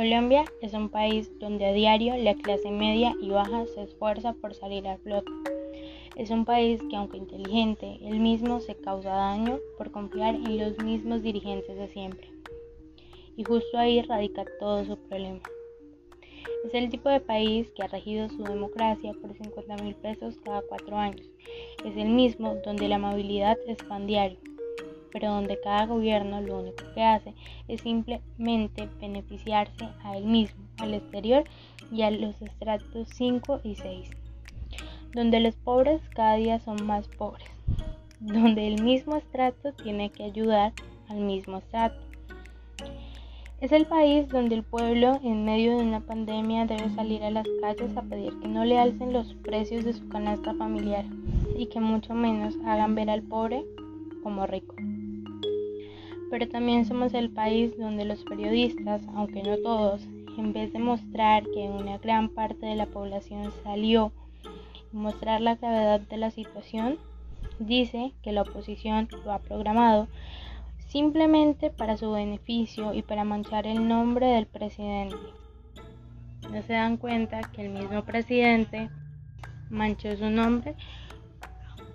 Colombia es un país donde a diario la clase media y baja se esfuerza por salir a flote. Es un país que aunque inteligente, él mismo se causa daño por confiar en los mismos dirigentes de siempre. Y justo ahí radica todo su problema. Es el tipo de país que ha regido su democracia por 50 mil pesos cada cuatro años. Es el mismo donde la movilidad es pan diario, pero donde cada gobierno lo único que hace es simplemente beneficiarse a él mismo, al exterior y a los estratos 5 y 6, donde los pobres cada día son más pobres, donde el mismo estrato tiene que ayudar al mismo estrato. Es el país donde el pueblo en medio de una pandemia debe salir a las calles a pedir que no le alcen los precios de su canasta familiar y que mucho menos hagan ver al pobre como rico pero también somos el país donde los periodistas, aunque no todos, en vez de mostrar que una gran parte de la población salió y mostrar la gravedad de la situación, dice que la oposición lo ha programado simplemente para su beneficio y para manchar el nombre del presidente. No se dan cuenta que el mismo presidente manchó su nombre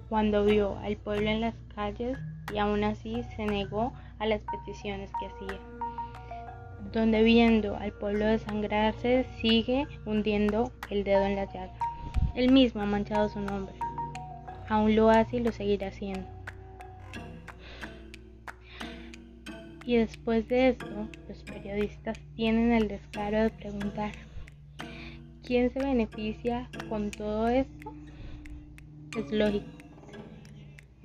cuando vio al pueblo en las calles y aún así se negó a las peticiones que hacía, donde viendo al pueblo desangrarse sigue hundiendo el dedo en la llaga. Él mismo ha manchado su nombre, aún lo hace y lo seguirá haciendo. Y después de esto, los periodistas tienen el descaro de preguntar, ¿quién se beneficia con todo esto? Es lógico.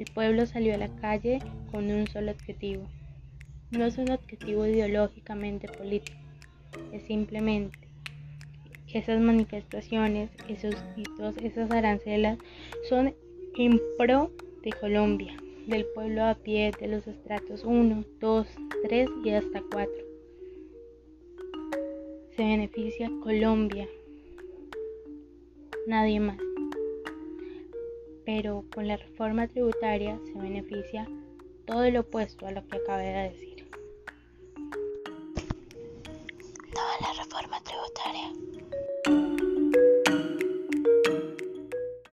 El pueblo salió a la calle con un solo objetivo, no es un objetivo ideológicamente político, es simplemente esas manifestaciones, esos hitos, esas arancelas son en pro de Colombia, del pueblo a pie, de los estratos 1, 2, 3 y hasta 4. Se beneficia Colombia, nadie más. Pero con la reforma tributaria se beneficia todo lo opuesto a lo que acabé de decir.